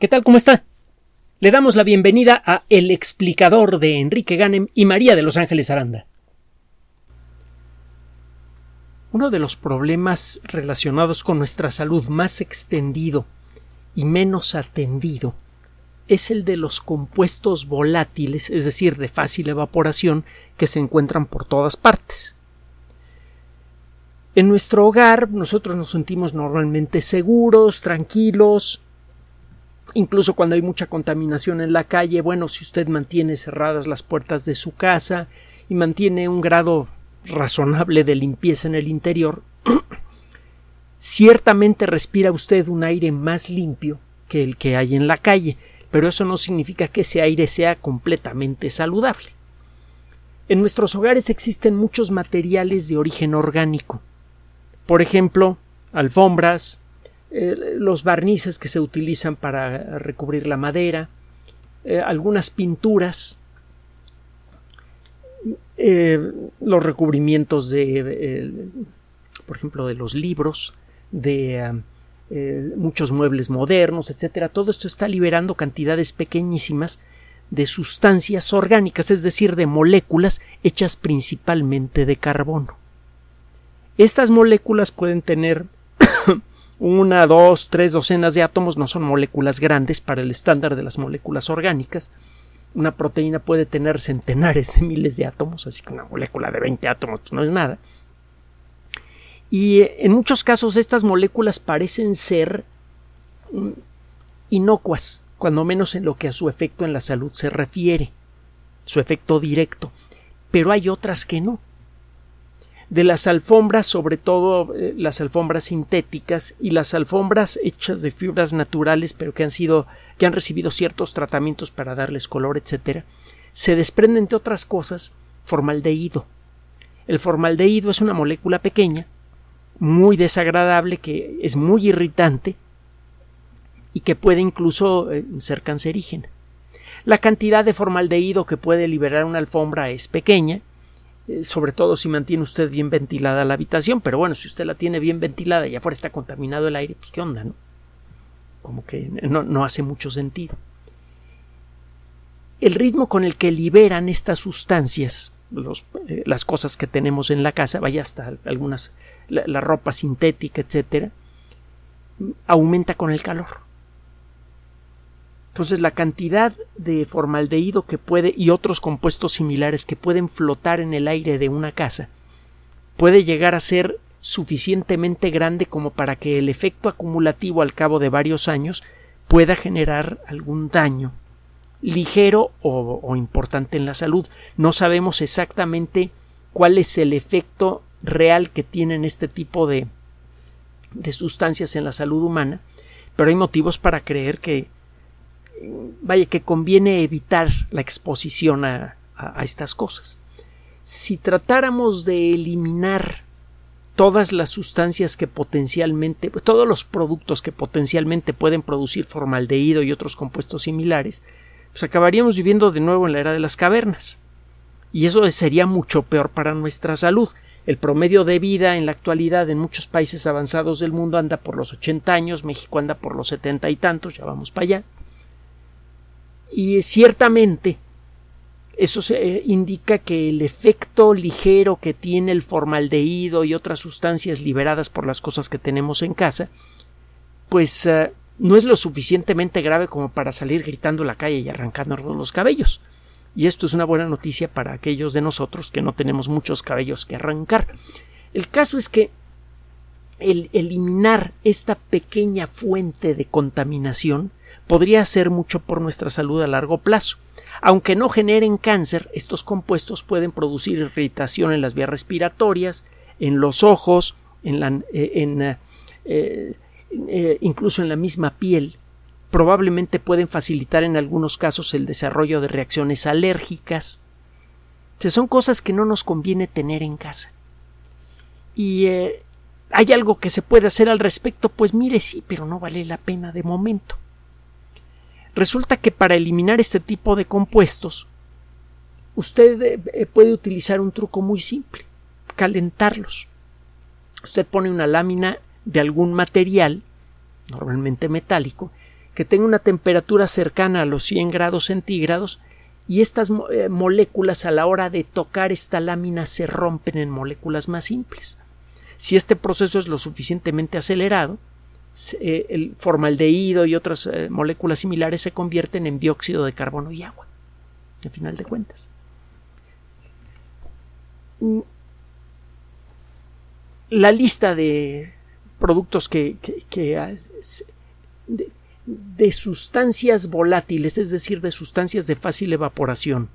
¿Qué tal? ¿Cómo está? Le damos la bienvenida a El explicador de Enrique Ganem y María de Los Ángeles Aranda. Uno de los problemas relacionados con nuestra salud más extendido y menos atendido es el de los compuestos volátiles, es decir, de fácil evaporación, que se encuentran por todas partes. En nuestro hogar nosotros nos sentimos normalmente seguros, tranquilos, incluso cuando hay mucha contaminación en la calle, bueno, si usted mantiene cerradas las puertas de su casa y mantiene un grado razonable de limpieza en el interior, ciertamente respira usted un aire más limpio que el que hay en la calle, pero eso no significa que ese aire sea completamente saludable. En nuestros hogares existen muchos materiales de origen orgánico. Por ejemplo, alfombras, eh, los barnices que se utilizan para recubrir la madera, eh, algunas pinturas, eh, los recubrimientos de, por ejemplo, de los libros, de muchos muebles modernos, etcétera. Todo esto está liberando cantidades pequeñísimas de sustancias orgánicas, es decir, de moléculas hechas principalmente de carbono. Estas moléculas pueden tener una, dos, tres docenas de átomos no son moléculas grandes para el estándar de las moléculas orgánicas. Una proteína puede tener centenares de miles de átomos, así que una molécula de 20 átomos no es nada. Y eh, en muchos casos estas moléculas parecen ser mm, inocuas, cuando menos en lo que a su efecto en la salud se refiere, su efecto directo, pero hay otras que no de las alfombras, sobre todo eh, las alfombras sintéticas y las alfombras hechas de fibras naturales, pero que han sido, que han recibido ciertos tratamientos para darles color, etcétera, se desprende entre otras cosas formaldehído. El formaldehído es una molécula pequeña, muy desagradable, que es muy irritante y que puede incluso eh, ser cancerígena. La cantidad de formaldehído que puede liberar una alfombra es pequeña, sobre todo si mantiene usted bien ventilada la habitación, pero bueno, si usted la tiene bien ventilada y afuera está contaminado el aire, pues qué onda, ¿no? Como que no, hace mucho sentido. El ritmo con el que liberan estas sustancias, eh, las cosas que tenemos en la casa, vaya hasta algunas, la ropa sintética, etcétera, aumenta con el calor. Entonces la cantidad de formaldehído que puede y otros compuestos similares que pueden flotar en el aire de una casa puede llegar a ser suficientemente grande como para que el efecto acumulativo al cabo de varios años pueda generar algún daño ligero o, importante en la salud. No sabemos exactamente cuál es el efecto real que tienen este tipo de, de sustancias en la salud humana, pero hay motivos para creer que vaya que conviene evitar la exposición a, estas cosas. Si tratáramos de eliminar todas las sustancias que potencialmente, todos los productos que potencialmente pueden producir formaldehído y otros compuestos similares, pues acabaríamos viviendo de nuevo en la era de las cavernas. Y eso sería mucho peor para nuestra salud. El promedio de vida en la actualidad en muchos países avanzados del mundo anda por los 80 años, México anda por los 70 y tantos, ya vamos para allá. Y ciertamente eso eh, indica que el efecto ligero que tiene el formaldehído y otras sustancias liberadas por las cosas que tenemos en casa, pues eh, no es lo suficientemente grave como para salir gritando en la calle y arrancándonos los cabellos. Y esto es una buena noticia para aquellos de nosotros que no tenemos muchos cabellos que arrancar. El caso es que el eliminar esta pequeña fuente de contaminación podría hacer mucho por nuestra salud a largo plazo. Aunque no generen cáncer, estos compuestos pueden producir irritación en las vías respiratorias, en los ojos, en eh, eh, eh, incluso en la misma piel. Probablemente pueden facilitar en algunos casos el desarrollo de reacciones alérgicas. son cosas que no nos conviene tener en casa. Y hay algo que se puede hacer al respecto, pues mire sí, pero no vale la pena de momento. Resulta que para eliminar este tipo de compuestos, usted eh, eh, puede utilizar un truco muy simple, calentarlos. Usted pone una lámina de algún material, normalmente metálico, que tenga una temperatura cercana a los 100 grados centígrados y estas eh, moléculas a la hora de tocar esta lámina se rompen en moléculas más simples. Si este proceso es lo suficientemente acelerado, eh, el formaldehído y otras eh, moléculas similares se convierten en dióxido de carbono y agua, al final de cuentas. Mm. La lista de productos que, de, sustancias volátiles, es decir, de sustancias de fácil evaporación,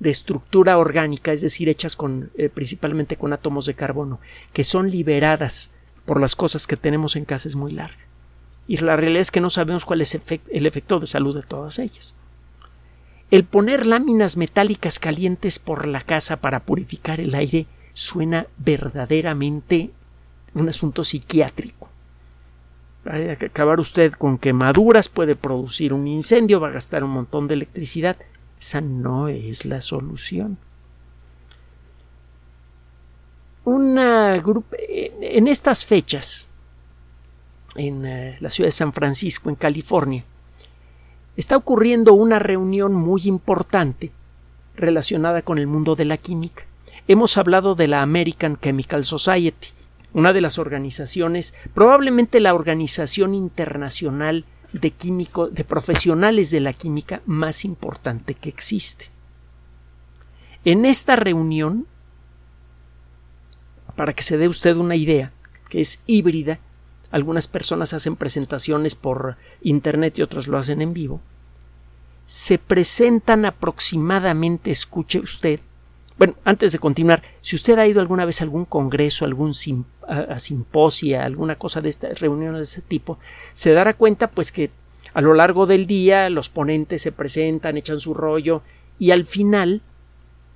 de estructura orgánica, es decir, hechas con, eh, principalmente con átomos de carbono, que son liberadas por las cosas que tenemos en casa es muy larga. Y la realidad es que no sabemos cuál es el efecto de salud de todas ellas. El poner láminas metálicas calientes por la casa para purificar el aire suena verdaderamente un asunto psiquiátrico. Hay que acabar usted con quemaduras, puede producir un incendio, va a gastar un montón de electricidad. Esa no es la solución. Una en estas fechas, en eh, la ciudad de San Francisco, en California, está ocurriendo una reunión muy importante relacionada con el mundo de la química. Hemos hablado de la American Chemical Society, una de las organizaciones, probablemente la organización internacional de químicos, de profesionales de la química más importante que existe. En esta reunión, para que se dé usted una idea, que es híbrida, algunas personas hacen presentaciones por internet y otras lo hacen en vivo, se presentan aproximadamente, escuche usted, bueno, antes de continuar, si usted ha ido alguna vez a algún congreso, algún a, simposia, alguna cosa de estas reuniones de ese tipo, se dará cuenta pues que a lo largo del día los ponentes se presentan, echan su rollo y al final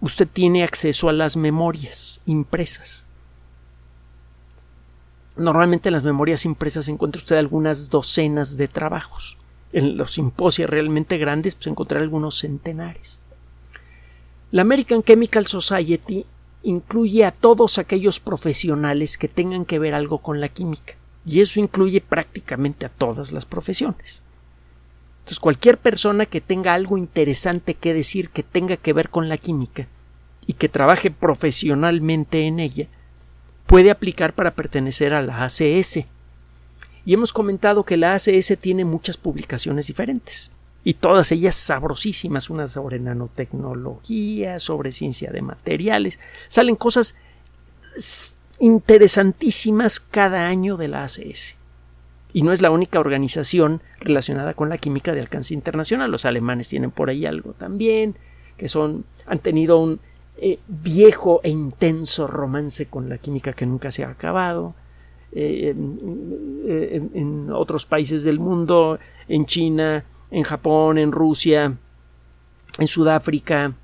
usted tiene acceso a las memorias impresas. Normalmente en las memorias impresas encuentra usted algunas docenas de trabajos. En los simposios realmente grandes pues encontrar algunos centenares. La American Chemical Society incluye a todos aquellos profesionales que tengan que ver algo con la química, y eso incluye prácticamente a todas las profesiones. Entonces, cualquier persona que tenga algo interesante que decir que tenga que ver con la química y que trabaje profesionalmente en ella, puede aplicar para pertenecer a la ACS. Y hemos comentado que la ACS tiene muchas publicaciones diferentes y todas ellas sabrosísimas, unas sobre nanotecnología, sobre ciencia de materiales, salen cosas interesantísimas cada año de la ACS. Y no es la única organización relacionada con la química de alcance internacional. Los alemanes tienen por ahí algo también, que son, han tenido un eh, viejo e intenso romance con la química que nunca se ha acabado. Eh, en, otros países del mundo, en China, en Japón, en Rusia, en Sudáfrica,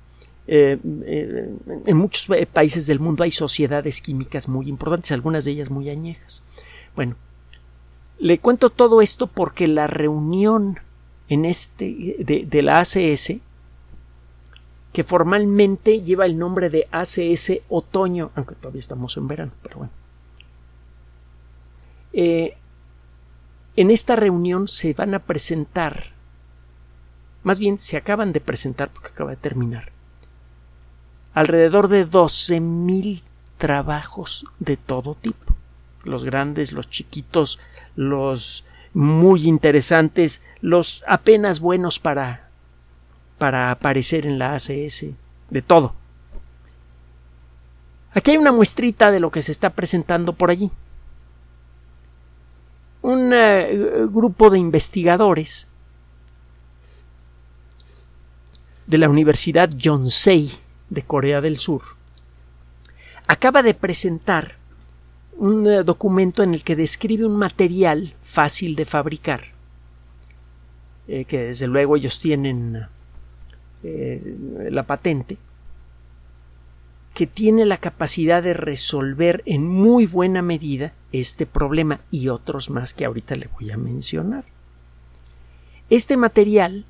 eh, eh, en muchos países del mundo hay sociedades químicas muy importantes, algunas de ellas muy añejas. Bueno, le cuento todo esto porque la reunión en este de la ACS, que formalmente lleva el nombre de ACS Otoño, aunque todavía estamos en verano, pero bueno. Eh, en esta reunión se van a presentar más bien se acaban de presentar porque acaba de terminar, alrededor de 12.000 trabajos de todo tipo, los grandes, los chiquitos, los muy interesantes, los apenas buenos para para aparecer en la ACS, de todo. Aquí hay una muestrita de lo que se está presentando por allí. Un eh, grupo de investigadores de la Universidad Yonsei de Corea del Sur acaba de presentar un eh, documento en el que describe un material fácil de fabricar, eh, que desde luego ellos tienen eh, la patente, que tiene la capacidad de resolver en muy buena medida este problema y otros más que ahorita le voy a mencionar. Este material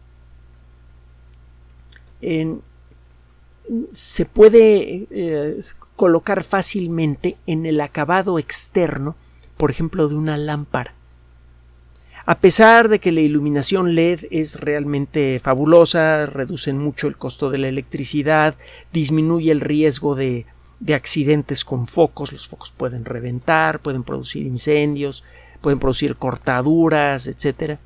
se puede eh, colocar fácilmente en el acabado externo, por ejemplo, de una lámpara. A pesar de que la iluminación LED es realmente fabulosa, reducen mucho el costo de la electricidad, disminuye el riesgo de, de accidentes con focos, los focos pueden reventar, pueden producir incendios, pueden producir cortaduras, etc.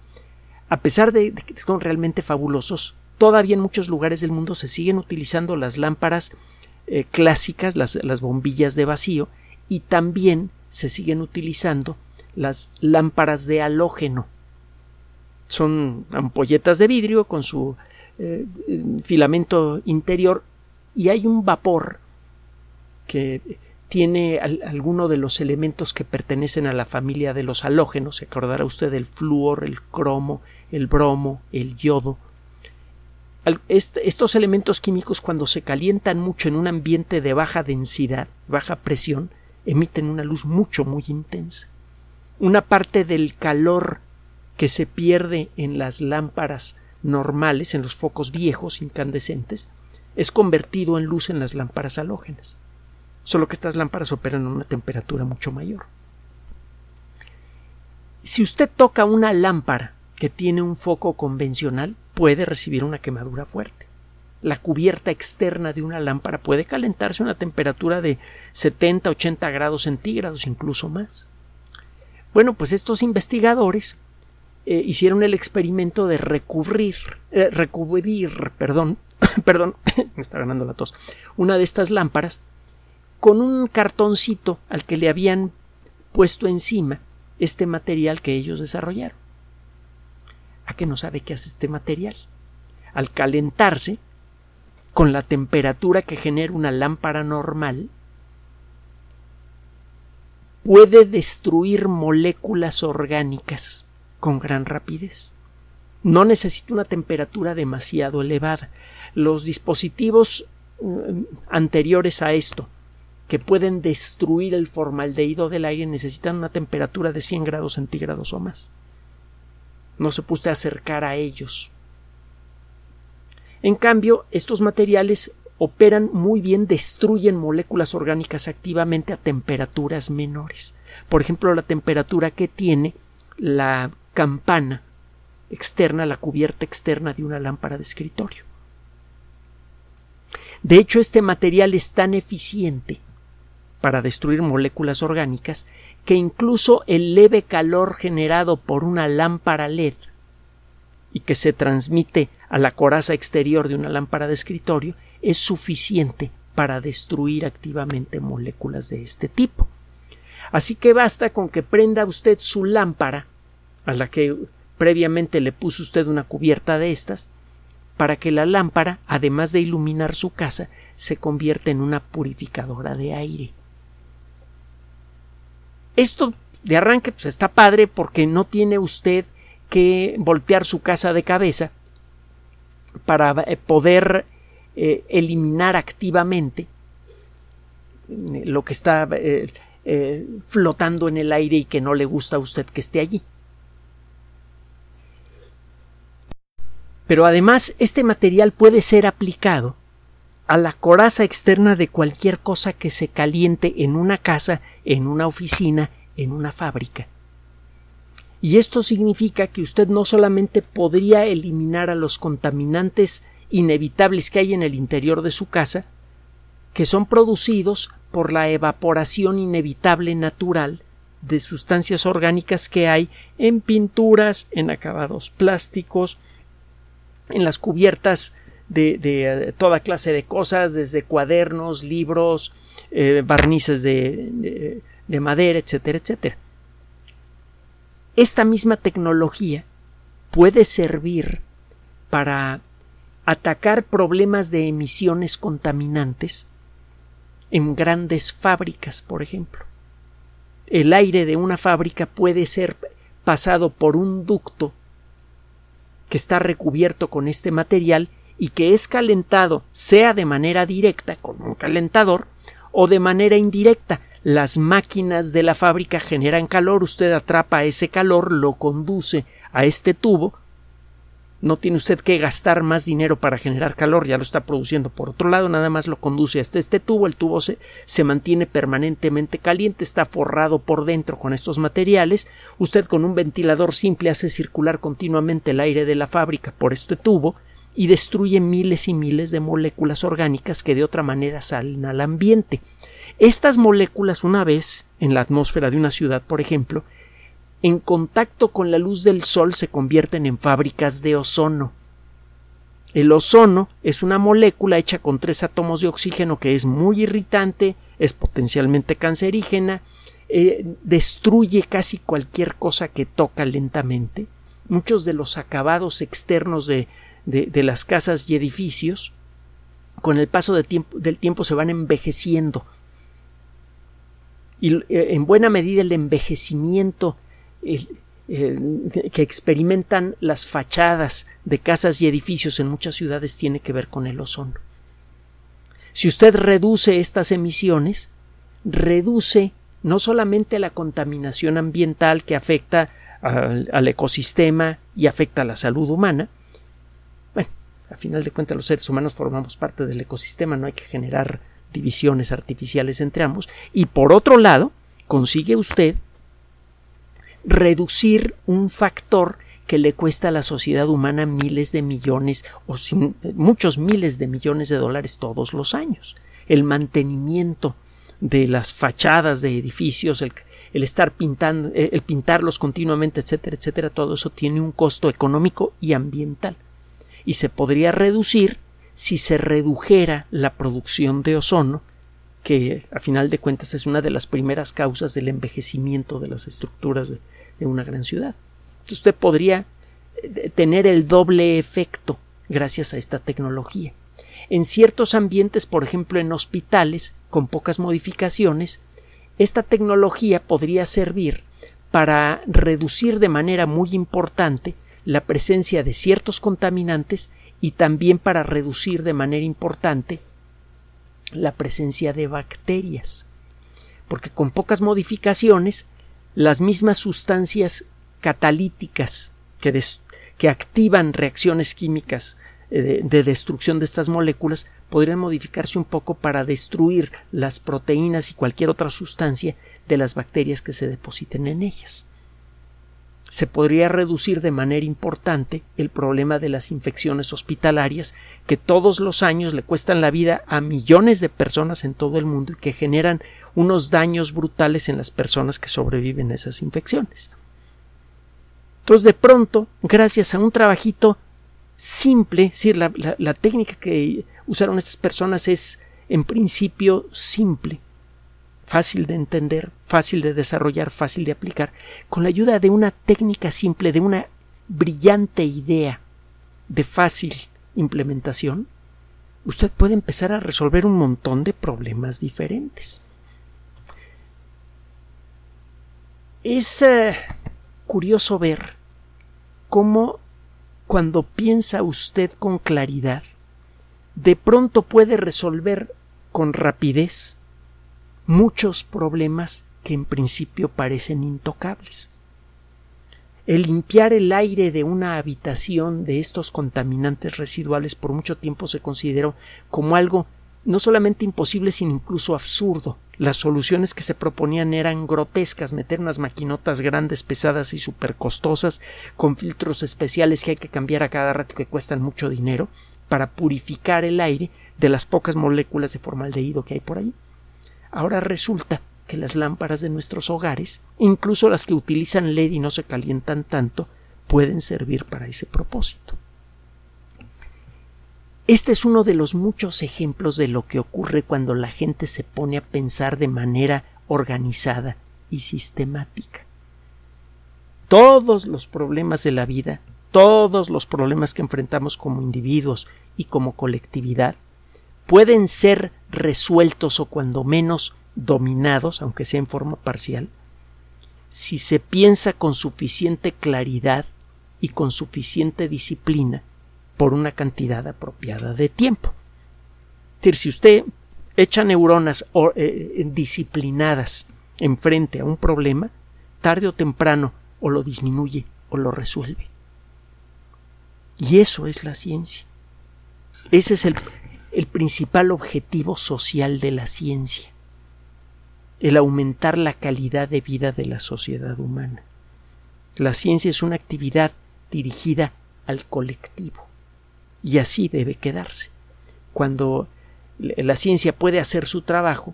A pesar de, que son realmente fabulosos, todavía en muchos lugares del mundo se siguen utilizando las lámparas eh, clásicas, las bombillas de vacío, y también se siguen utilizando las lámparas de halógeno. Son ampolletas de vidrio con su eh, filamento interior y hay un vapor que tiene alguno de los elementos que pertenecen a la familia de los halógenos. Se acordará usted del flúor, el cromo, el bromo, el yodo. estos elementos químicos cuando se calientan mucho en un ambiente de baja densidad, baja presión, emiten una luz mucho, muy intensa. Una parte del calor que se pierde en las lámparas normales, en los focos viejos incandescentes, es convertido en luz en las lámparas halógenas. Solo que estas lámparas operan a una temperatura mucho mayor. Si usted toca una lámpara que tiene un foco convencional, puede recibir una quemadura fuerte la cubierta externa de una lámpara puede calentarse a una temperatura de 70-80 grados centígrados, incluso más. Bueno, pues estos investigadores eh, hicieron el experimento de recubrir, eh, recubrir, perdón, perdón, me está ganando la tos, una de estas lámparas con un cartoncito al que le habían puesto encima este material que ellos desarrollaron. ¿A qué no sabe qué hace este material? Al calentarse, con la temperatura que genera una lámpara normal, puede destruir moléculas orgánicas con gran rapidez. No necesita una temperatura demasiado elevada. Los dispositivos mm, anteriores a esto, que pueden destruir el formaldehído del aire, necesitan una temperatura de 100 grados centígrados o más. No se puede acercar a ellos. En cambio, estos materiales operan muy bien, destruyen moléculas orgánicas activamente a temperaturas menores. Por ejemplo, la temperatura que tiene la campana externa, la cubierta externa de una lámpara de escritorio. De hecho, este material es tan eficiente para destruir moléculas orgánicas que incluso el leve calor generado por una lámpara LED y que se transmite a la coraza exterior de una lámpara de escritorio es suficiente para destruir activamente moléculas de este tipo. Así que basta con que prenda usted su lámpara, a la que previamente le puso usted una cubierta de estas, para que la lámpara, además de iluminar su casa, se convierta en una purificadora de aire. Esto de arranque pues está padre porque no tiene usted que voltear su casa de cabeza para eh, poder eh, eliminar activamente eh, lo que está flotando en el aire y que no le gusta a usted que esté allí. Pero además este material puede ser aplicado a la coraza externa de cualquier cosa que se caliente en una casa, en una oficina, en una fábrica. Y esto significa que usted no solamente podría eliminar a los contaminantes inevitables que hay en el interior de su casa, que son producidos por la evaporación inevitable natural de sustancias orgánicas que hay en pinturas, en acabados plásticos, en las cubiertas de, eh, toda clase de cosas, desde cuadernos, libros, eh, barnices de madera, etcétera, etcétera. Esta misma tecnología puede servir para atacar problemas de emisiones contaminantes en grandes fábricas, por ejemplo. El aire de una fábrica puede ser pasado por un ducto que está recubierto con este material y que es calentado sea de manera directa con un calentador o de manera indirecta las máquinas de la fábrica generan calor, usted atrapa ese calor, lo conduce a este tubo no tiene usted que gastar más dinero para generar calor, ya lo está produciendo. Por otro lado, nada más lo conduce hasta este tubo, el tubo se, mantiene permanentemente caliente, está forrado por dentro con estos materiales. Usted con un ventilador simple hace circular continuamente el aire de la fábrica por este tubo y destruye miles y miles de moléculas orgánicas que de otra manera salen al ambiente. Estas moléculas, una vez en la atmósfera de una ciudad, por ejemplo, en contacto con la luz del sol se convierten en fábricas de ozono. El ozono es una molécula hecha con tres átomos de oxígeno que es muy irritante, es potencialmente cancerígena, eh, destruye casi cualquier cosa que toca lentamente. Muchos de los acabados externos de, de, las casas y edificios, con el paso del tiempo se van envejeciendo. Y eh, en buena medida el envejecimiento que experimentan las fachadas de casas y edificios en muchas ciudades tiene que ver con el ozono. Si usted reduce estas emisiones, reduce no solamente la contaminación ambiental que afecta al, al, ecosistema y afecta a la salud humana, bueno, a final de cuentas los seres humanos formamos parte del ecosistema, no hay que generar divisiones artificiales entre ambos, y por otro lado, consigue usted reducir un factor que le cuesta a la sociedad humana miles de millones o sin, muchos miles de millones de dólares todos los años. El mantenimiento de las fachadas de edificios, el, el estar pintando, el pintarlos continuamente, etcétera, etcétera, todo eso tiene un costo económico y ambiental. Y se podría reducir si se redujera la producción de ozono que a final de cuentas es una de las primeras causas del envejecimiento de las estructuras de, una gran ciudad. Entonces usted podría eh, tener el doble efecto gracias a esta tecnología. En ciertos ambientes, por ejemplo en hospitales, con pocas modificaciones, esta tecnología podría servir para reducir de manera muy importante la presencia de ciertos contaminantes y también para reducir de manera importante la presencia de bacterias, porque con pocas modificaciones las mismas sustancias catalíticas que, que activan reacciones químicas eh, de, de, destrucción de estas moléculas podrían modificarse un poco para destruir las proteínas y cualquier otra sustancia de las bacterias que se depositen en ellas se podría reducir de manera importante el problema de las infecciones hospitalarias que todos los años le cuestan la vida a millones de personas en todo el mundo y que generan unos daños brutales en las personas que sobreviven a esas infecciones. Entonces, de pronto, gracias a un trabajito simple, es decir, la, la técnica que usaron estas personas es en principio simple, fácil de entender, fácil de desarrollar, fácil de aplicar, con la ayuda de una técnica simple, de una brillante idea de fácil implementación, usted puede empezar a resolver un montón de problemas diferentes. Es eh, curioso ver cómo cuando piensa usted con claridad, de pronto puede resolver con rapidez muchos problemas que en principio parecen intocables. El limpiar el aire de una habitación de estos contaminantes residuales por mucho tiempo se consideró como algo no solamente imposible, sino incluso absurdo. Las soluciones que se proponían eran grotescas, meter unas maquinotas grandes, pesadas y súper costosas, con filtros especiales que hay que cambiar a cada rato que cuestan mucho dinero, para purificar el aire de las pocas moléculas de formaldehído que hay por ahí. Ahora resulta que las lámparas de nuestros hogares, incluso las que utilizan LED y no se calientan tanto, pueden servir para ese propósito. Este es uno de los muchos ejemplos de lo que ocurre cuando la gente se pone a pensar de manera organizada y sistemática. Todos los problemas de la vida, todos los problemas que enfrentamos como individuos y como colectividad, pueden ser resueltos o cuando menos dominados, aunque sea en forma parcial, si se piensa con suficiente claridad y con suficiente disciplina por una cantidad apropiada de tiempo. Es decir, si usted echa neuronas eh, disciplinadas enfrente a un problema, tarde o temprano o lo disminuye o lo resuelve. Y eso es la ciencia. Ese es el, el principal objetivo social de la ciencia, el aumentar la calidad de vida de la sociedad humana. La ciencia es una actividad dirigida al colectivo y así debe quedarse. Cuando la ciencia puede hacer su trabajo,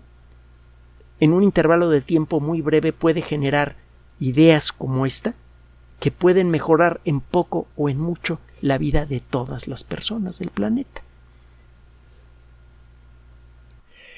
en un intervalo de tiempo muy breve puede generar ideas como esta que pueden mejorar en poco o en mucho la vida de todas las personas del planeta.